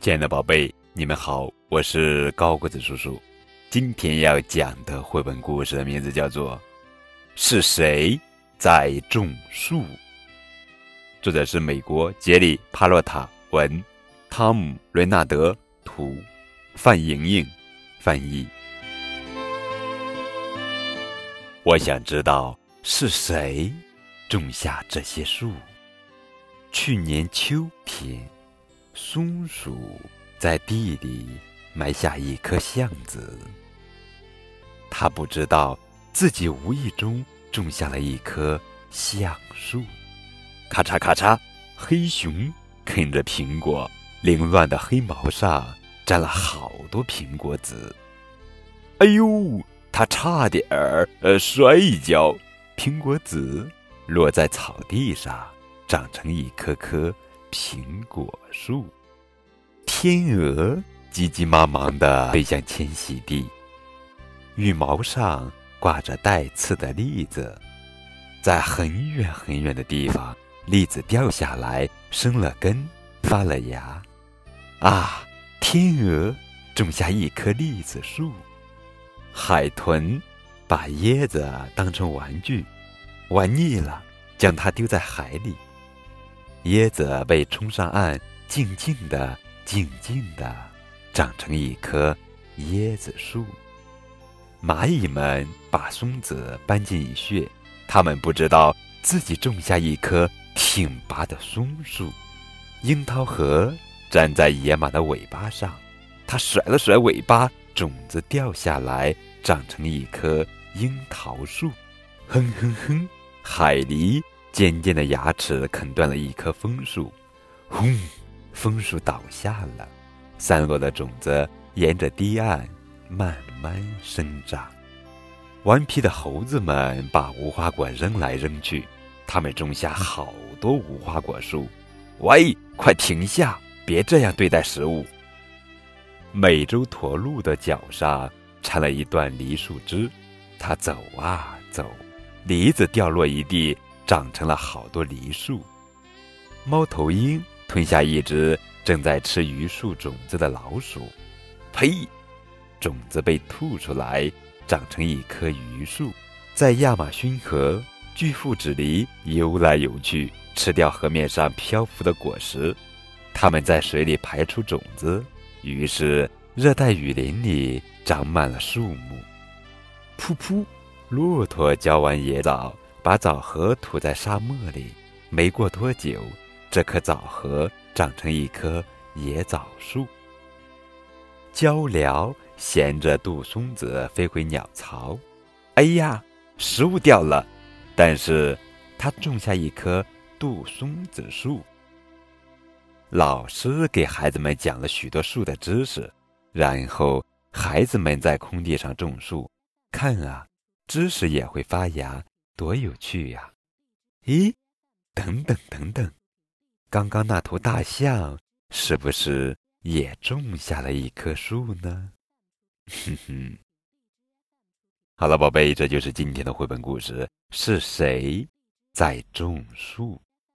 亲爱的宝贝，你们好，我是高个子叔叔。今天要讲的绘本故事的名字叫做《是谁在种树》，作者是美国杰里·帕洛塔文，汤姆·雷纳德图，范莹莹翻译。我想知道是谁种下这些树。去年秋天。松鼠在地里埋下一颗橡子，它不知道自己无意中种下了一棵橡树。咔嚓咔嚓，黑熊啃着苹果，凌乱的黑毛上沾了好多苹果籽。哎呦，它差点儿呃摔一跤，苹果籽落在草地上，长成一棵棵。苹果树，天鹅急急忙忙地飞向迁徙地，羽毛上挂着带刺的栗子，在很远很远的地方，栗子掉下来，生了根，发了芽。啊，天鹅种下一棵栗子树，海豚把椰子当成玩具，玩腻了，将它丢在海里。椰子被冲上岸，静静的、静静的长成一棵椰子树。蚂蚁们把松子搬进蚁穴，它们不知道自己种下一棵挺拔的松树。樱桃核粘在野马的尾巴上，它甩了甩尾巴，种子掉下来，长成一棵樱桃树。哼哼哼，海狸。尖尖的牙齿啃断了一棵枫树，轰！枫树倒下了，散落的种子沿着堤岸慢慢生长。顽皮的猴子们把无花果扔来扔去，他们种下好多无花果树。喂，快停下！别这样对待食物。美洲驼鹿的脚上缠了一段梨树枝，它走啊走，梨子掉落一地。长成了好多梨树。猫头鹰吞下一只正在吃榆树种子的老鼠，呸！种子被吐出来，长成一棵榆树。在亚马逊河，巨腹指梨游来游去，吃掉河面上漂浮的果实。它们在水里排出种子，于是热带雨林里长满了树木。噗噗，骆驼嚼完野枣。把枣核吐在沙漠里，没过多久，这棵枣核长成一棵野枣树。鹪鹩衔着杜松子飞回鸟巢，哎呀，食物掉了！但是它种下一棵杜松子树。老师给孩子们讲了许多树的知识，然后孩子们在空地上种树，看啊，知识也会发芽。多有趣呀！咦，等等等等，刚刚那头大象是不是也种下了一棵树呢？哼哼。好了，宝贝，这就是今天的绘本故事。是谁在种树？